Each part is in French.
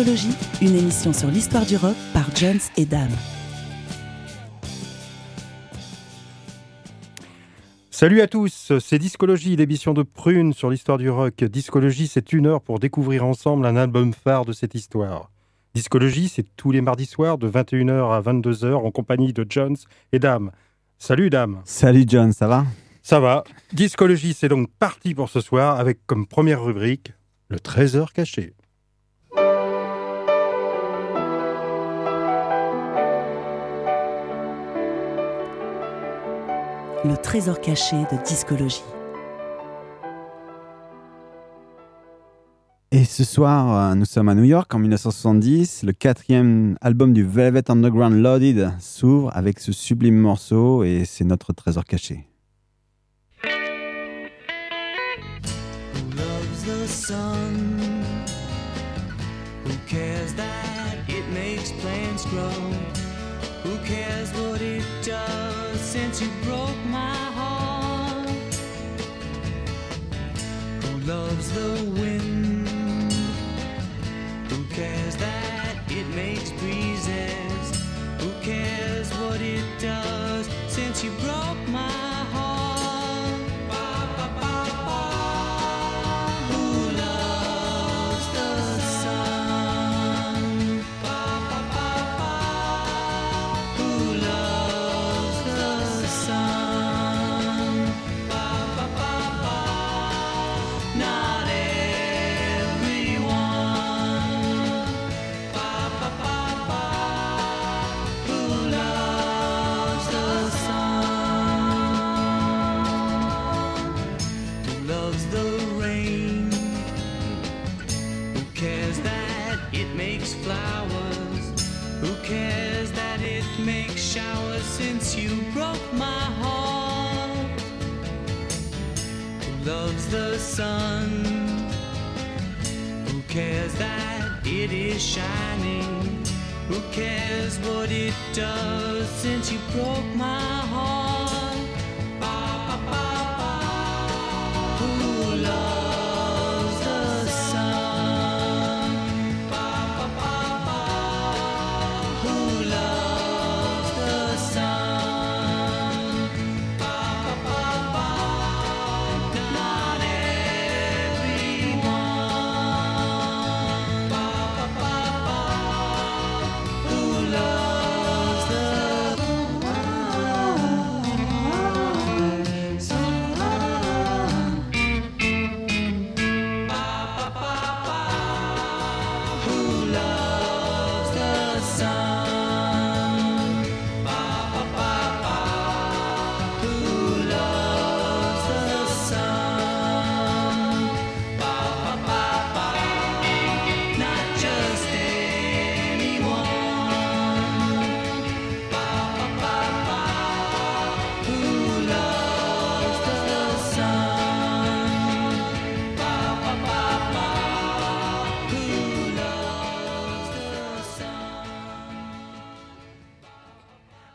Discologie, une émission sur l'histoire du rock par Jones et Dame. Salut à tous, c'est Discologie, l'émission de Prune sur l'histoire du rock. Discologie, c'est une heure pour découvrir ensemble un album phare de cette histoire. Discologie, c'est tous les mardis soirs de 21h à 22h en compagnie de Jones et Dame. Salut Dame. Salut John, ça va? Ça va. Discologie, c'est donc parti pour ce soir avec comme première rubrique le trésor caché. Le trésor caché de discologie. Et ce soir, euh, nous sommes à New York en 1970. Le quatrième album du Velvet Underground Loaded s'ouvre avec ce sublime morceau et c'est notre trésor caché. Who loves the sun? Who cares that it makes plants grow?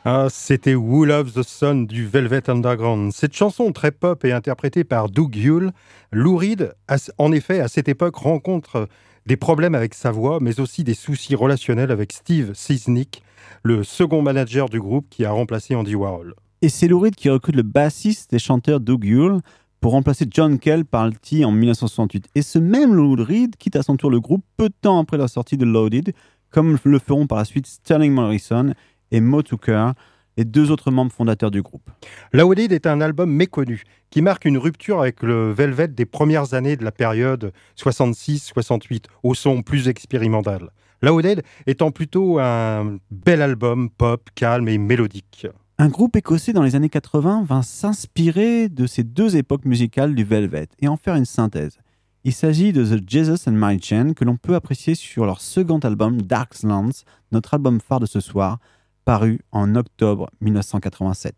Ah, c'était Who Loves the Sun du Velvet Underground. Cette chanson très pop est interprétée par Doug Yule. Lou Reed, en effet, à cette époque, rencontre des problèmes avec sa voix, mais aussi des soucis relationnels avec Steve Sisnick, le second manager du groupe qui a remplacé Andy Warhol. Et c'est Lou Reed qui recrute le bassiste et chanteur Doug Yule pour remplacer John Kell par T en 1968. Et ce même Lou Reed quitte à son tour le groupe peu de temps après la sortie de Loaded, comme le feront par la suite Sterling Morrison et Mo Tucker, les deux autres membres fondateurs du groupe. Loaded est un album méconnu qui marque une rupture avec le Velvet des premières années de la période 66-68, au son plus expérimental. Loaded étant plutôt un bel album pop, calme et mélodique. Un groupe écossais dans les années 80 vint s'inspirer de ces deux époques musicales du Velvet et en faire une synthèse. Il s'agit de The Jesus and My Chain que l'on peut apprécier sur leur second album Darklands, notre album phare de ce soir, paru en octobre 1987.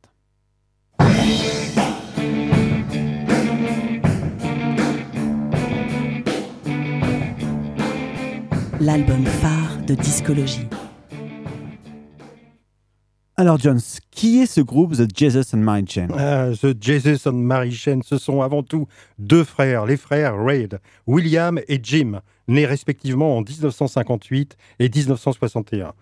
L'album phare de discologie. Alors Jones, qui est ce groupe The Jesus and My Chain Ah, The Jesus and Mary Chain, ce sont avant tout deux frères, les frères Reid, William et Jim, nés respectivement en 1958 et 1961.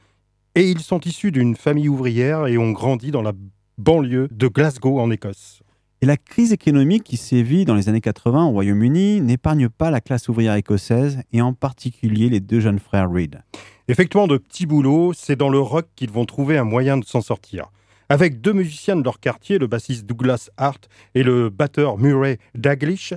Et ils sont issus d'une famille ouvrière et ont grandi dans la banlieue de Glasgow en Écosse. Et la crise économique qui sévit dans les années 80 au Royaume-Uni n'épargne pas la classe ouvrière écossaise et en particulier les deux jeunes frères Reid. Effectuant de petits boulots, c'est dans le rock qu'ils vont trouver un moyen de s'en sortir. Avec deux musiciens de leur quartier, le bassiste Douglas Hart et le batteur Murray Daglish,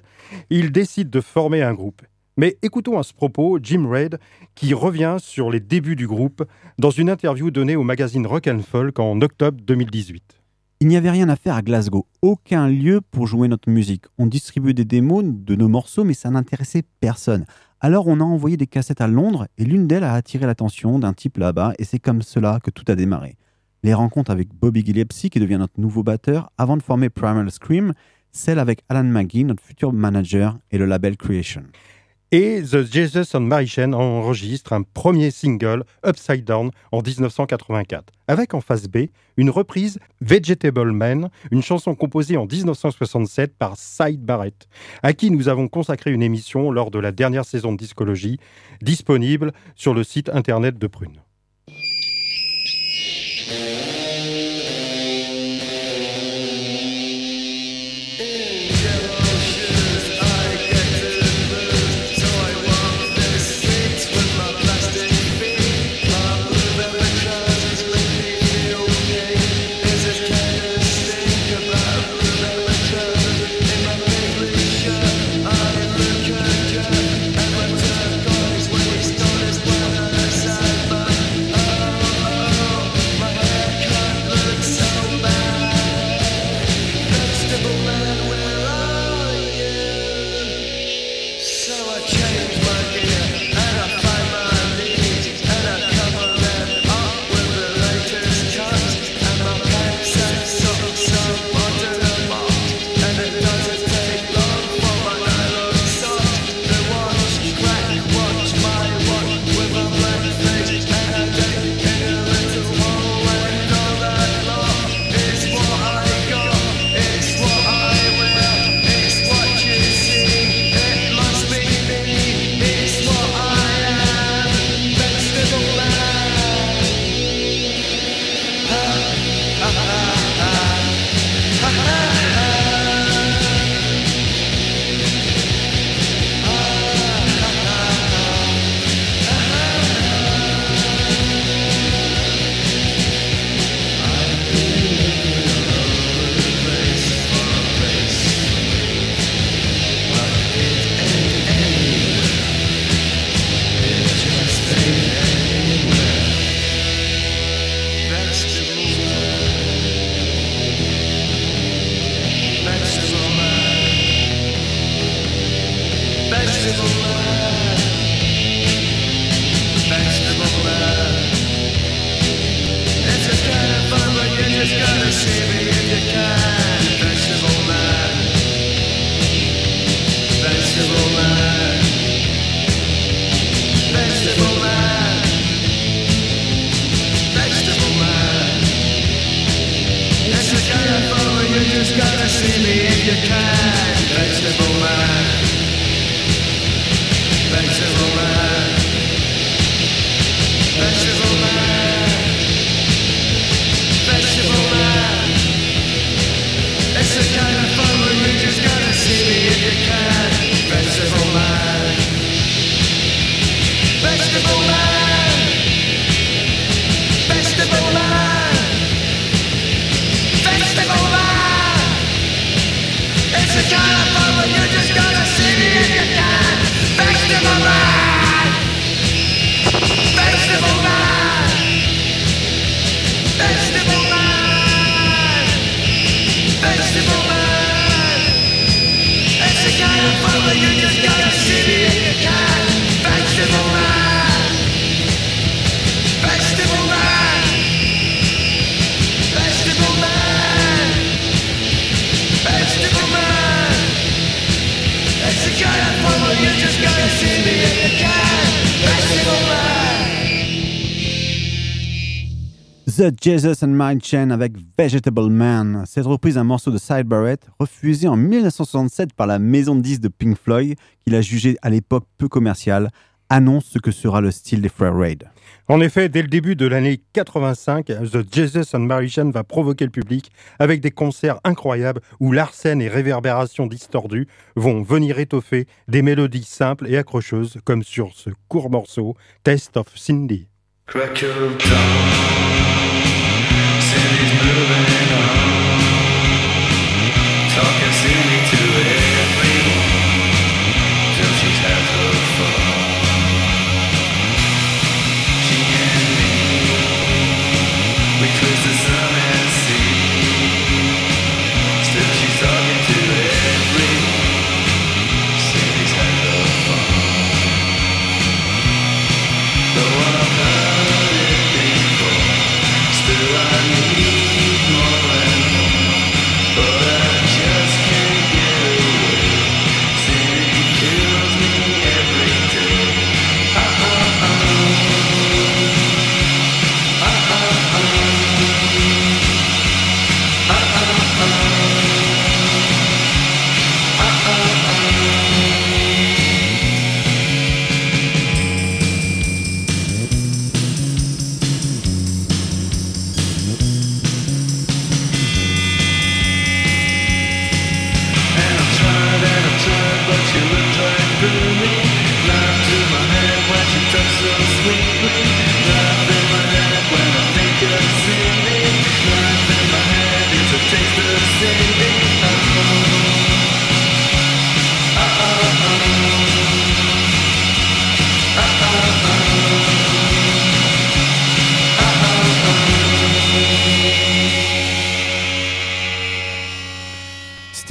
ils décident de former un groupe. Mais écoutons à ce propos Jim Reid qui revient sur les débuts du groupe dans une interview donnée au magazine Rock and Folk en octobre 2018. Il n'y avait rien à faire à Glasgow, aucun lieu pour jouer notre musique. On distribuait des démos de nos morceaux, mais ça n'intéressait personne. Alors on a envoyé des cassettes à Londres et l'une d'elles a attiré l'attention d'un type là-bas et c'est comme cela que tout a démarré. Les rencontres avec Bobby Gillespie qui devient notre nouveau batteur avant de former Primal Scream, celle avec Alan McGee, notre futur manager et le label Creation. Et The Jesus and Mary Chain enregistre un premier single, Upside Down, en 1984, avec en face B une reprise Vegetable Man, une chanson composée en 1967 par Side Barrett, à qui nous avons consacré une émission lors de la dernière saison de discologie, disponible sur le site internet de Prune. The Jesus and Mind Chain avec Vegetable Man. Cette reprise d'un morceau de Side Barrett, refusé en 1967 par la maison de disques de Pink Floyd, qu'il a jugé à l'époque peu commercial, annonce ce que sera le style des Frères Raid. En effet, dès le début de l'année 85, The Jesus and Mary Chain va provoquer le public avec des concerts incroyables où l'arsène et réverbérations distordues vont venir étoffer des mélodies simples et accrocheuses comme sur ce court morceau Test of Cindy. Crack city's moving.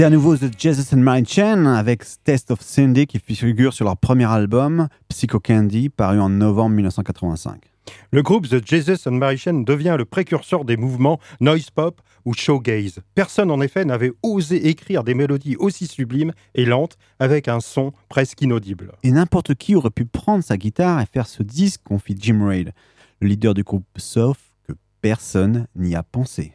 À nouveau The Jesus and Mind Chain avec Test of Cindy qui figure sur leur premier album, Psycho Candy, paru en novembre 1985. Le groupe The Jesus and Mary Chain devient le précurseur des mouvements noise pop ou showgaze. Personne en effet n'avait osé écrire des mélodies aussi sublimes et lentes avec un son presque inaudible. Et n'importe qui aurait pu prendre sa guitare et faire ce disque, confie Jim Reid, le leader du groupe, sauf que personne n'y a pensé.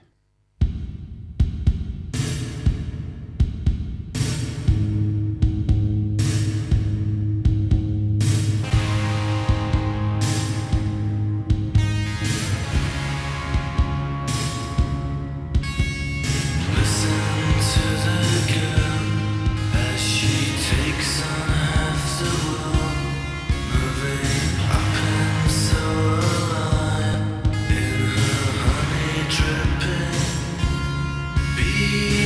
you.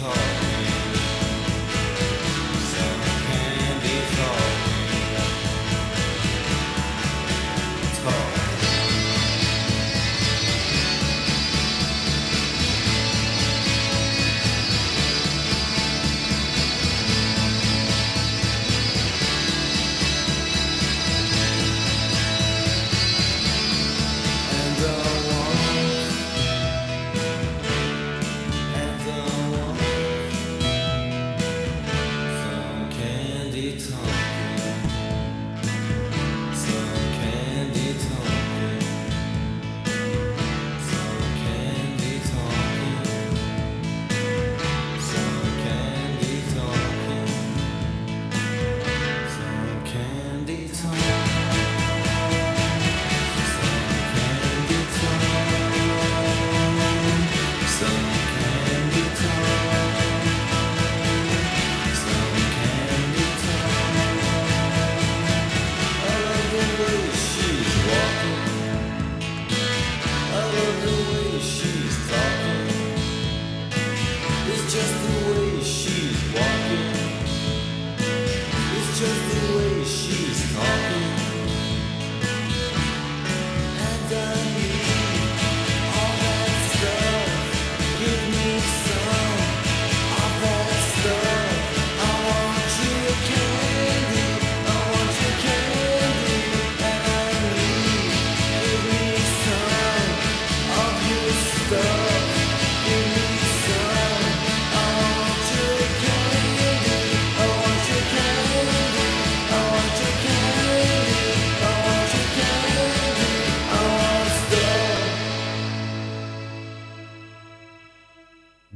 Home.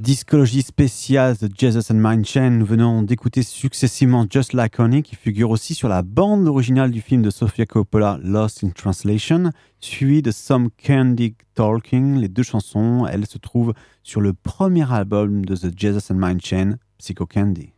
Discologie spéciale de Jesus and Mindchain, nous venons d'écouter successivement Just Like Honey, qui figure aussi sur la bande originale du film de Sofia Coppola, Lost in Translation, suivi de Some Candy Talking. Les deux chansons, elles se trouvent sur le premier album de The Jesus and Mindchain, Psycho Candy.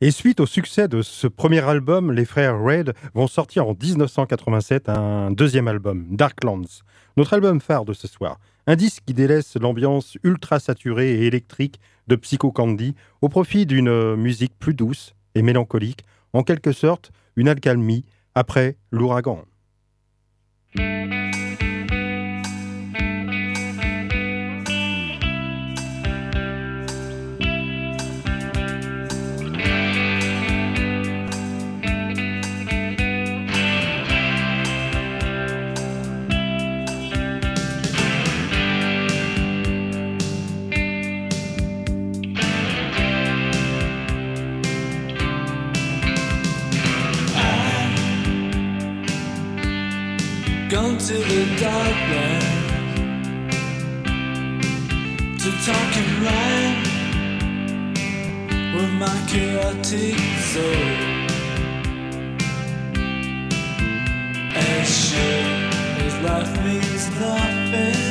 Et suite au succès de ce premier album, les frères Red vont sortir en 1987 un deuxième album, Darklands, notre album phare de ce soir. Un disque qui délaisse l'ambiance ultra saturée et électrique de Psycho Candy au profit d'une musique plus douce et mélancolique, en quelque sorte une alcalmie après l'ouragan. My chaotic soul. As sure as life means nothing,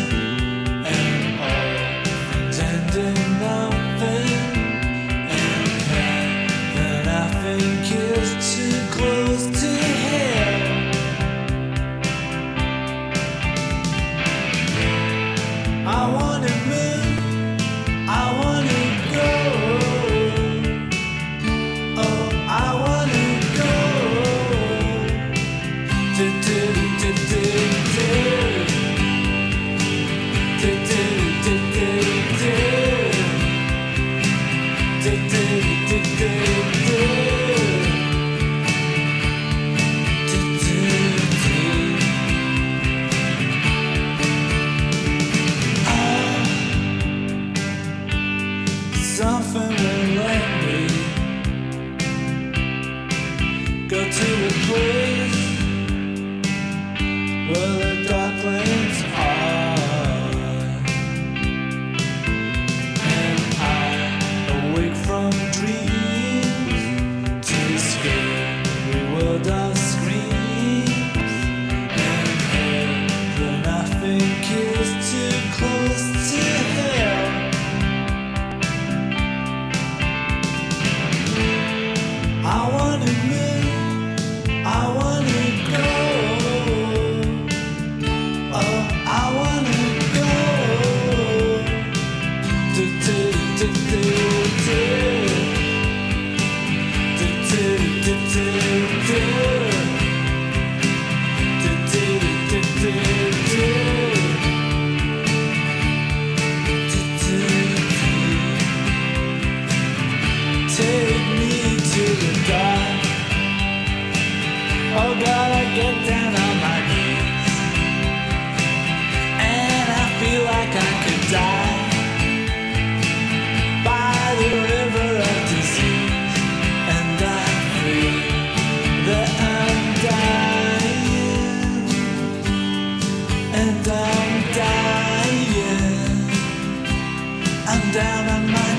down on my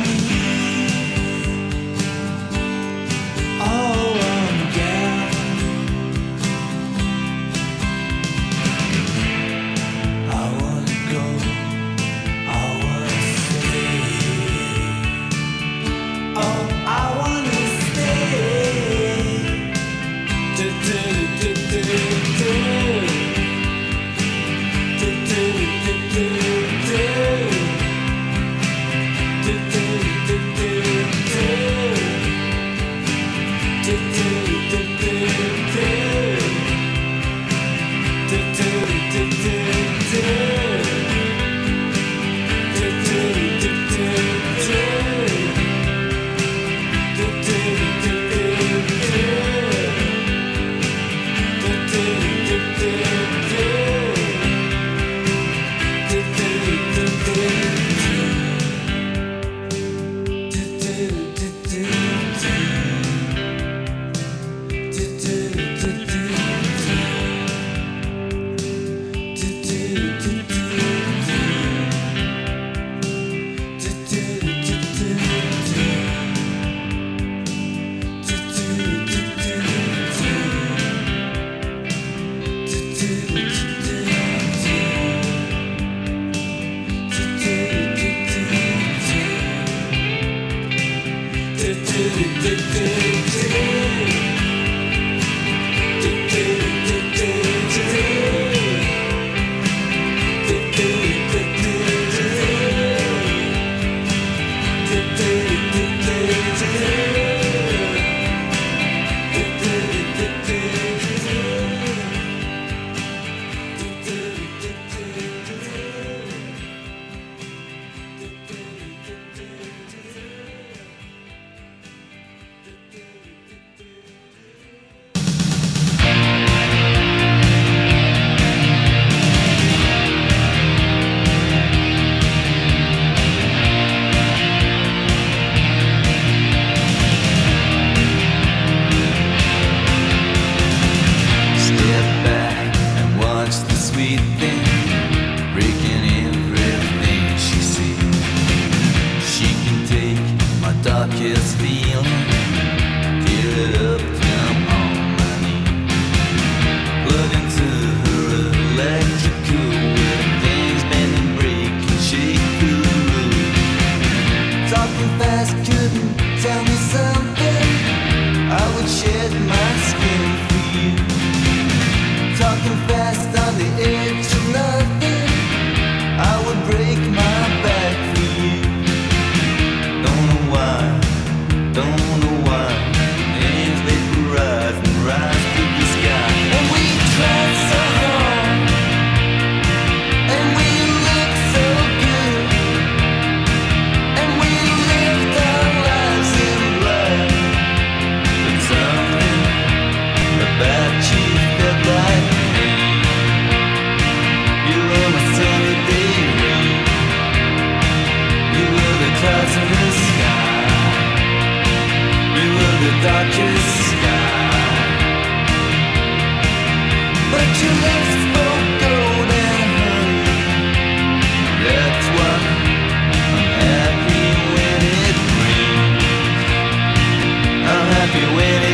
if you will.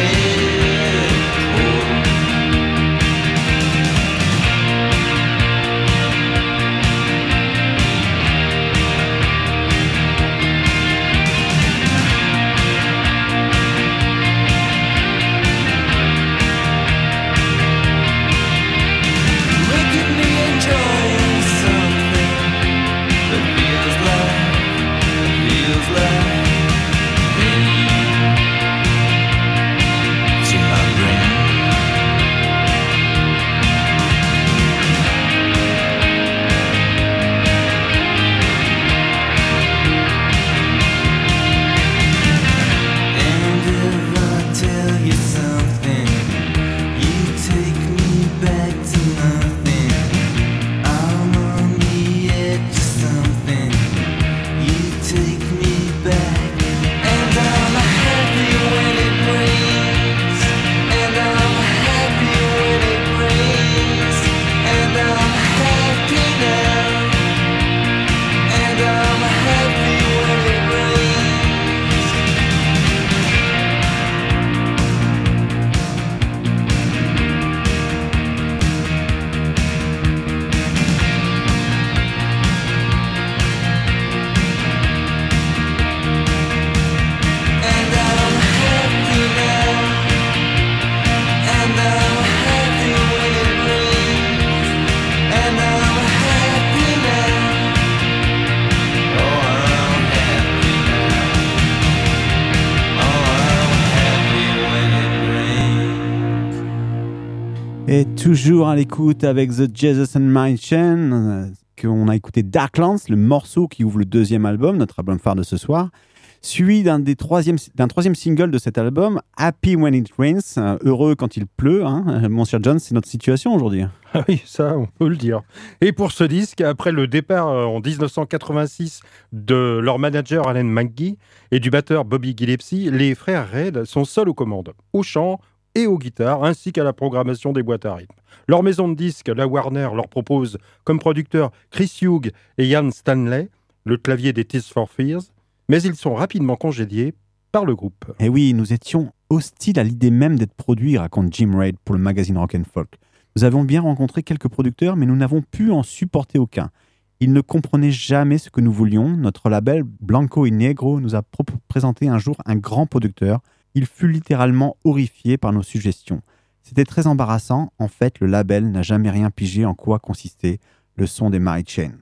Toujours à l'écoute avec The Jesus and My Chain, euh, qu'on a écouté Darklands, le morceau qui ouvre le deuxième album, notre album phare de ce soir, suivi d'un troisième, troisième single de cet album, Happy When It Rains, euh, heureux quand il pleut. Hein. Euh, Mon cher John, c'est notre situation aujourd'hui. Ah oui, ça, on peut le dire. Et pour ce disque, après le départ en 1986 de leur manager Alan McGee et du batteur Bobby Gillespie, les frères Red sont seuls aux commandes, au chant et aux guitares, ainsi qu'à la programmation des boîtes à rythme. Leur maison de disques, la Warner, leur propose comme producteurs Chris Hughes et Ian Stanley, le clavier des Tears for Fears, mais ils sont rapidement congédiés par le groupe. Et oui, nous étions hostiles à l'idée même d'être produits, raconte Jim Reid pour le magazine Rock and Folk. Nous avons bien rencontré quelques producteurs, mais nous n'avons pu en supporter aucun. Ils ne comprenaient jamais ce que nous voulions. Notre label Blanco y Negro nous a présenté un jour un grand producteur. Il fut littéralement horrifié par nos suggestions. C'était très embarrassant. En fait, le label n'a jamais rien pigé en quoi consistait le son des Mary Chain.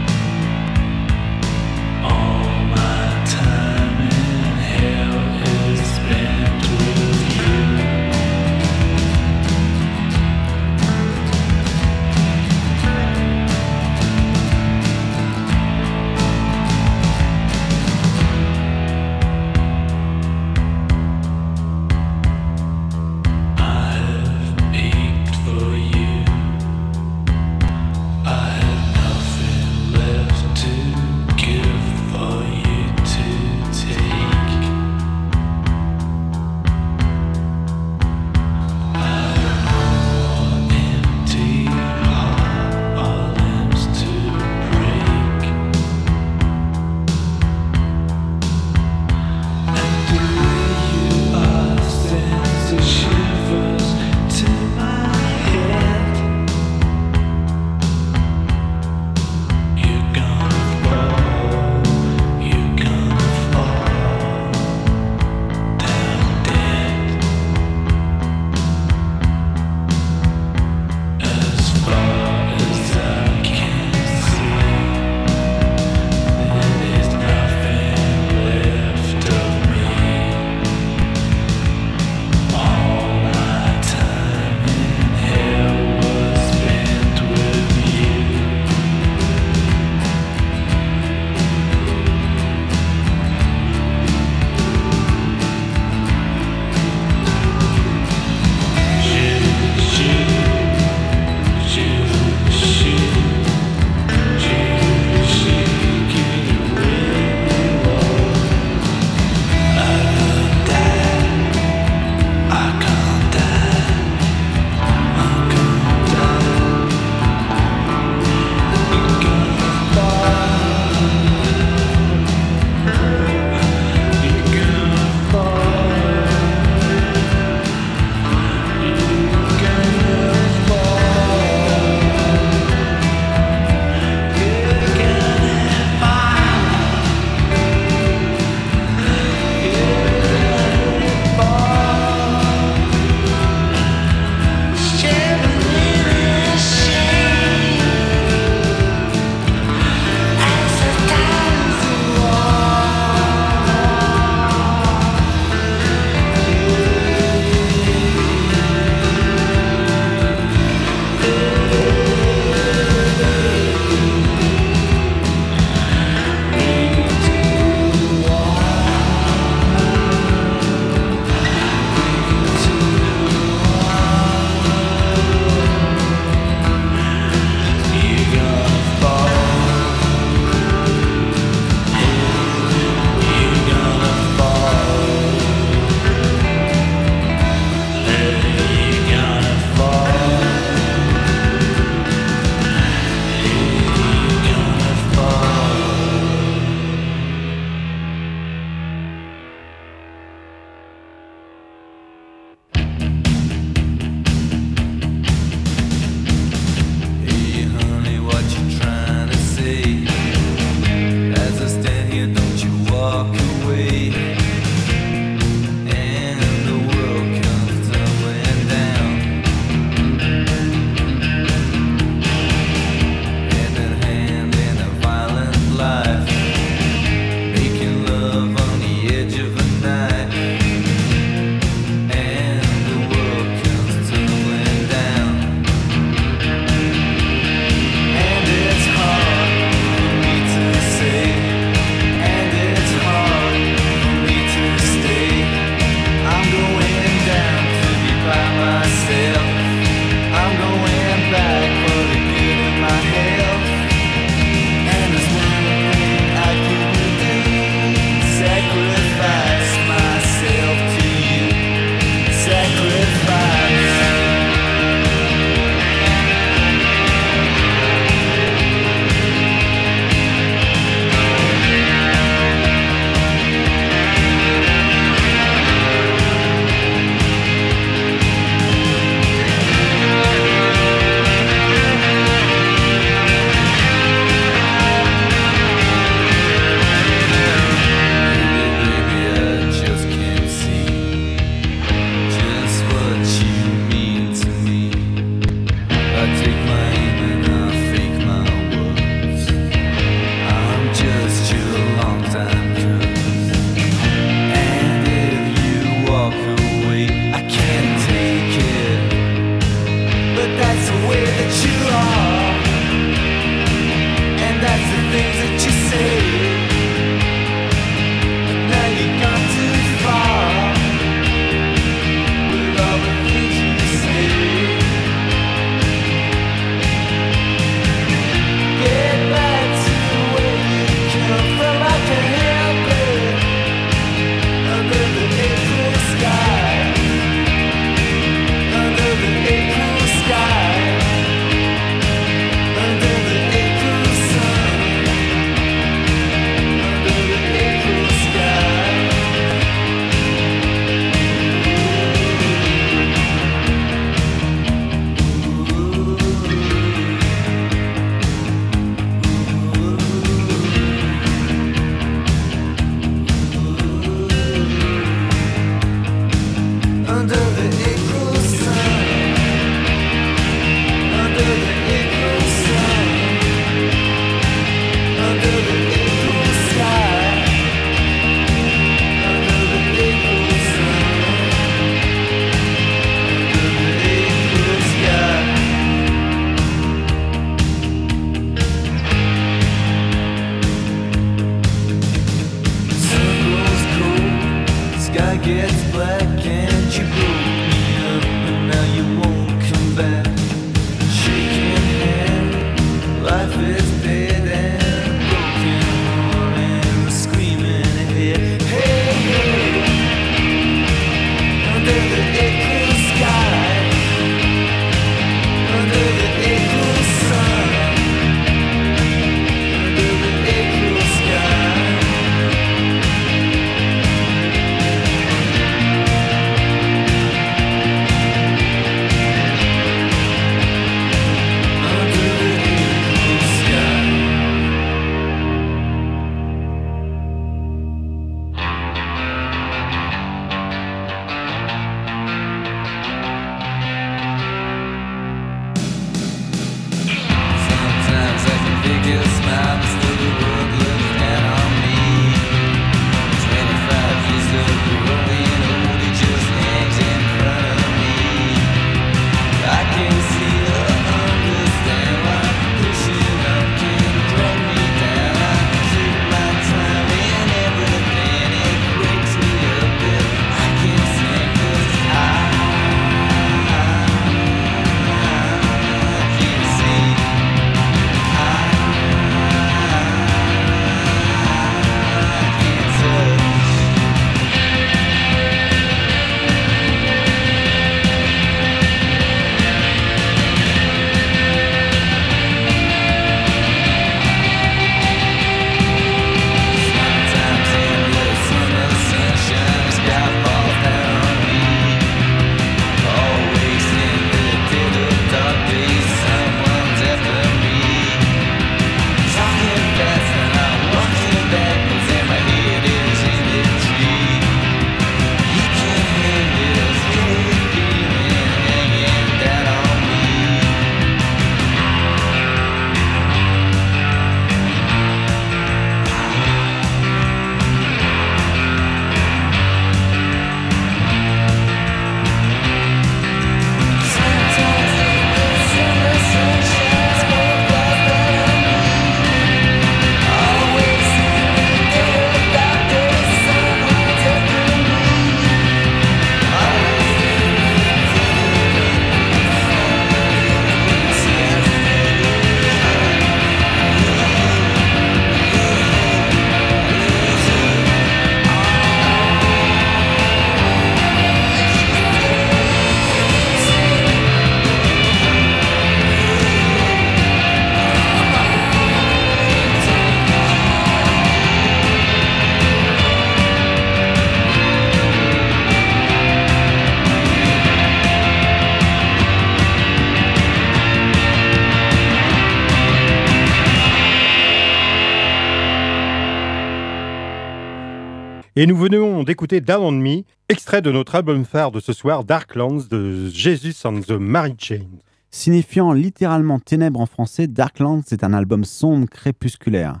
Et nous venons d'écouter Down on Me, extrait de notre album phare de ce soir, Darklands de Jesus and the Mary Chain. Signifiant littéralement ténèbres en français, Darklands est un album sombre crépusculaire.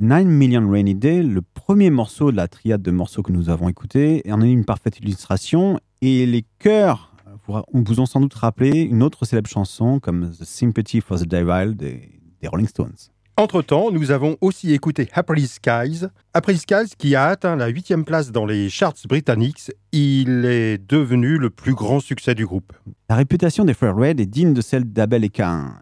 Nine Million Rainy Day, le premier morceau de la triade de morceaux que nous avons écouté, en est une parfaite illustration. Et les chœurs vous- vous ont sans doute rappelé une autre célèbre chanson comme The Sympathy for the Devil des Rolling Stones. Entre-temps, nous avons aussi écouté Happy Skies. Happy Skies qui a atteint la huitième place dans les charts britanniques. Il est devenu le plus grand succès du groupe. La réputation des frères Red est digne de celle d'Abel et Cain.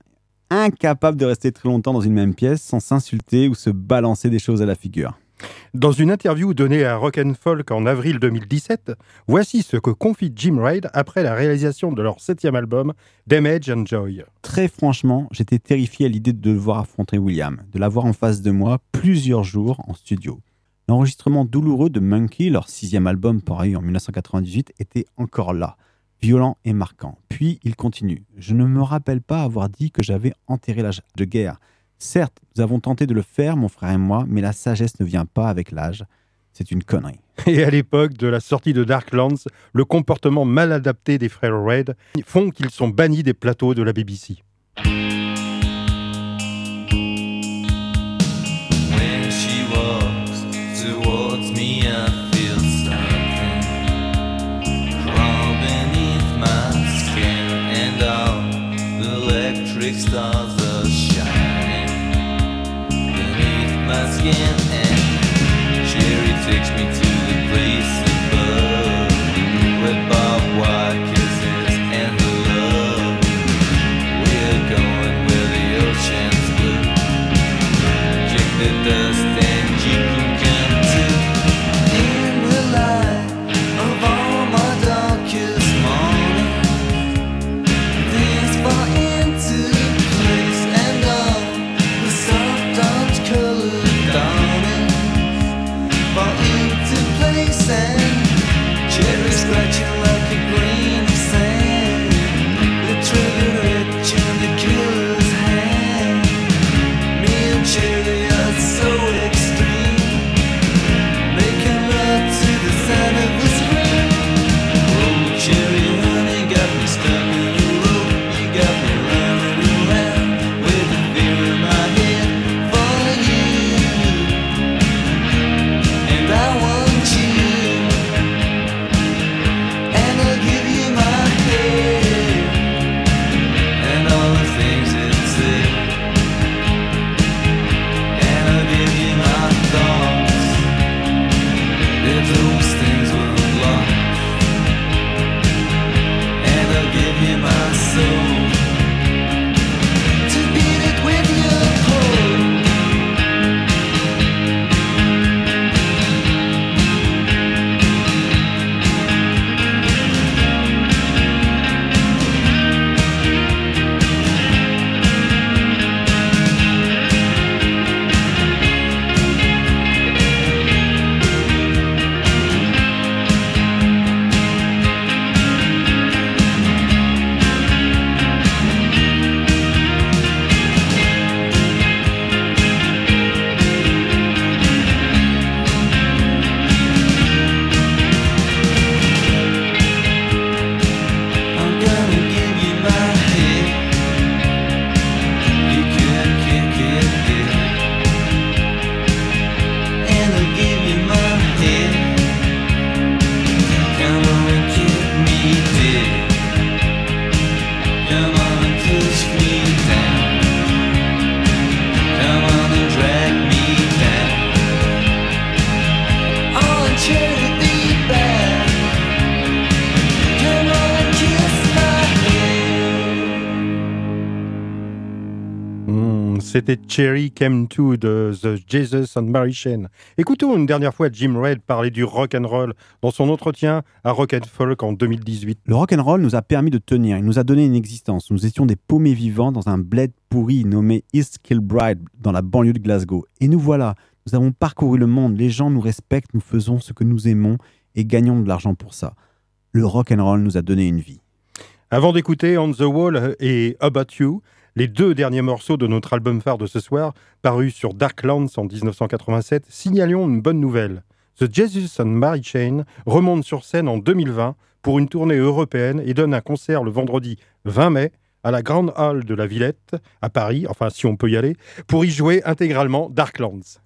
Incapables de rester très longtemps dans une même pièce sans s'insulter ou se balancer des choses à la figure. Dans une interview donnée à Rock and Folk en avril 2017, voici ce que confie Jim Reid après la réalisation de leur septième album, Damage and Joy. Très franchement, j'étais terrifié à l'idée de devoir affronter William, de l'avoir en face de moi plusieurs jours en studio. L'enregistrement douloureux de Monkey, leur sixième album paru en 1998, était encore là, violent et marquant. Puis il continue. Je ne me rappelle pas avoir dit que j'avais enterré l'âge de guerre. Certes, nous avons tenté de le faire, mon frère et moi, mais la sagesse ne vient pas avec l'âge. C'est une connerie. Et à l'époque de la sortie de Darklands, le comportement mal adapté des frères Reid font qu'ils sont bannis des plateaux de la BBC. Skin. And Sherry takes me to Cherry Came To de The Jesus and Mary Chain. Écoutons une dernière fois Jim Reid parler du rock and roll dans son entretien à Rock and Folk en 2018. Le rock'n'roll nous a permis de tenir, il nous a donné une existence. Nous étions des paumés vivants dans un bled pourri nommé East Kilbride, dans la banlieue de Glasgow. Et nous voilà, nous avons parcouru le monde, les gens nous respectent, nous faisons ce que nous aimons et gagnons de l'argent pour ça. Le rock'n'roll nous a donné une vie. Avant d'écouter On the Wall et About You, les deux derniers morceaux de notre album phare de ce soir, parus sur Darklands en 1987, signalions une bonne nouvelle. The Jesus and Mary Chain remonte sur scène en 2020 pour une tournée européenne et donne un concert le vendredi 20 mai à la Grande Halle de la Villette à Paris, enfin si on peut y aller, pour y jouer intégralement Darklands.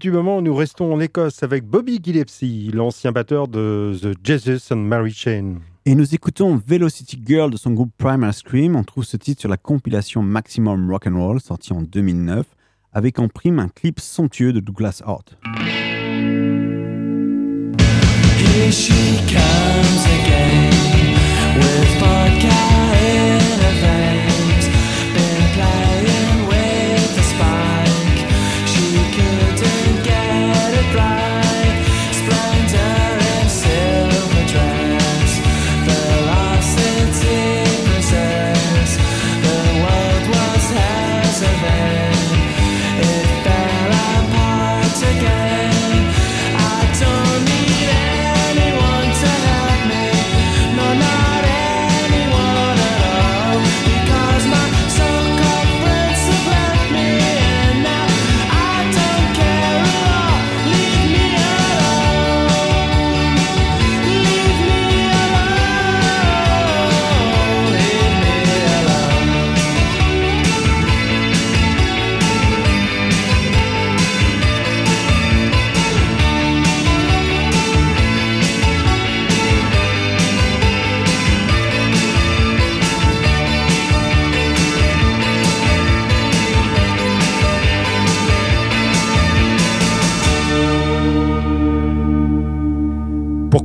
Du moment, nous restons en Écosse avec Bobby Gillespie, l'ancien batteur de The Jesus and Mary Chain. Et nous écoutons Velocity Girl de son groupe Primal Scream. On trouve ce titre sur la compilation Maximum Rock'n'Roll sortie en 2009, avec en prime un clip somptueux de Douglas Hart. Here she comes again with vodka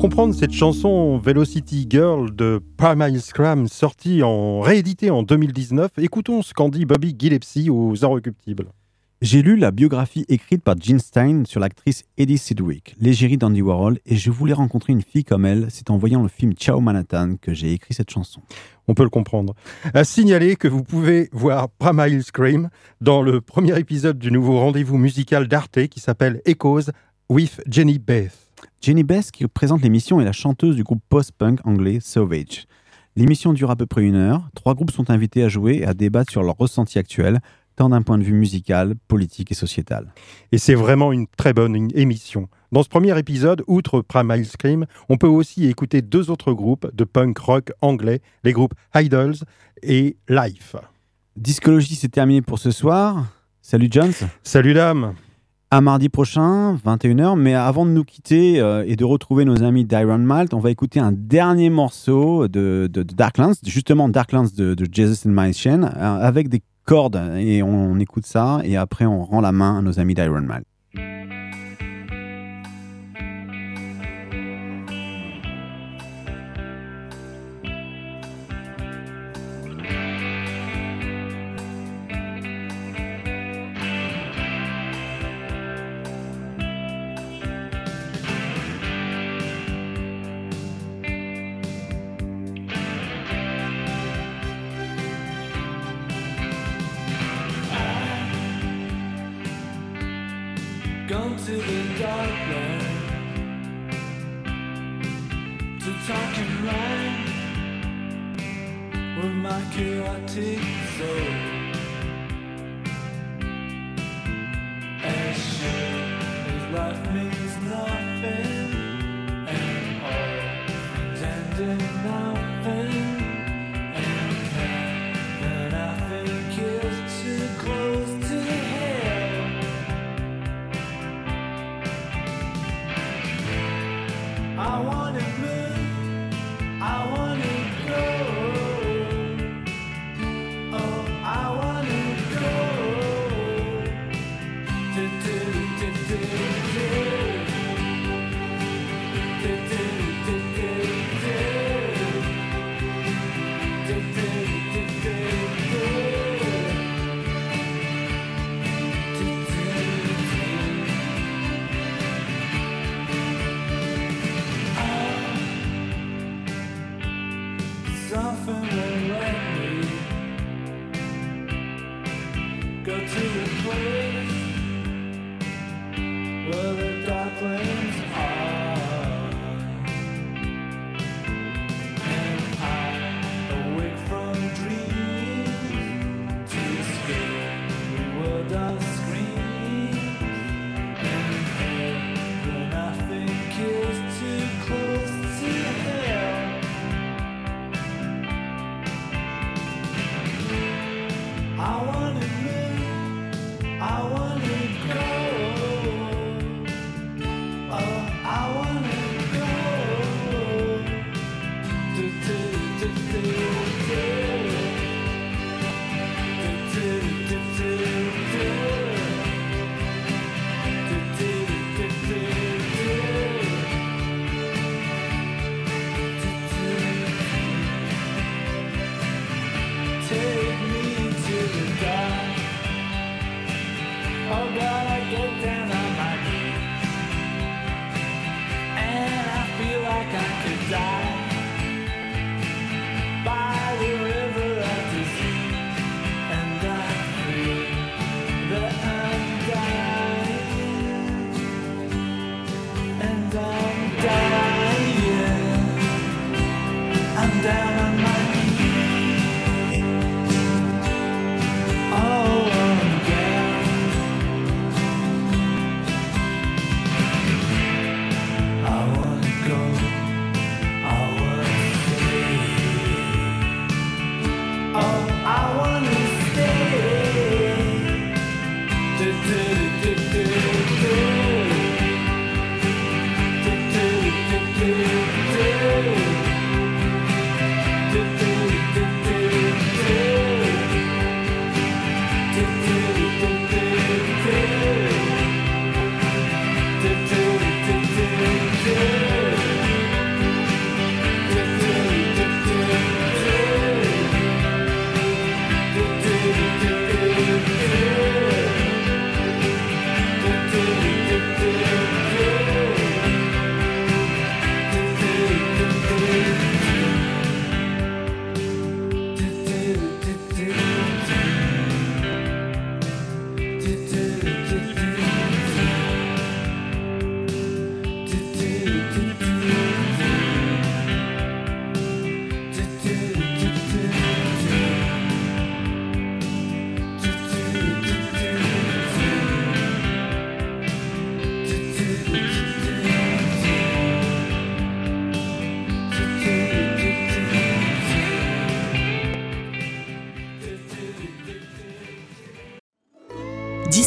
comprendre cette chanson Velocity Girl de Primal Scram sortie en réédité en 2019, écoutons ce qu'en dit Bobby Gillespie aux Inrecuptibles. J'ai lu la biographie écrite par Jean Stein sur l'actrice Eddie Sidgwick, l'égérie d'Andy Warhol, et je voulais rencontrer une fille comme elle. C'est en voyant le film Ciao Manhattan que j'ai écrit cette chanson. On peut le comprendre. À signaler que vous pouvez voir Primal Scream dans le premier épisode du nouveau rendez-vous musical d'Arte qui s'appelle Echoes with Jenny Beth. Jenny Bess, qui présente l'émission, est la chanteuse du groupe post-punk anglais Sauvage. L'émission dure à peu près une heure. Trois groupes sont invités à jouer et à débattre sur leurs ressentis actuels, tant d'un point de vue musical, politique et sociétal. Et c'est vraiment une très bonne émission. Dans ce premier épisode, outre Primal Scream, on peut aussi écouter deux autres groupes de punk rock anglais, les groupes Idols et Life. Discologie, c'est terminé pour ce soir. Salut Jones. Salut dame. À mardi prochain, 21h. Mais avant de nous quitter euh, et de retrouver nos amis d'Iron Malt, on va écouter un dernier morceau de, Darklands, justement Darklands de, de Jesus and My Chain, euh, avec des cordes. Et on, on écoute ça. Et après, on rend la main à nos amis d'Iron Malt.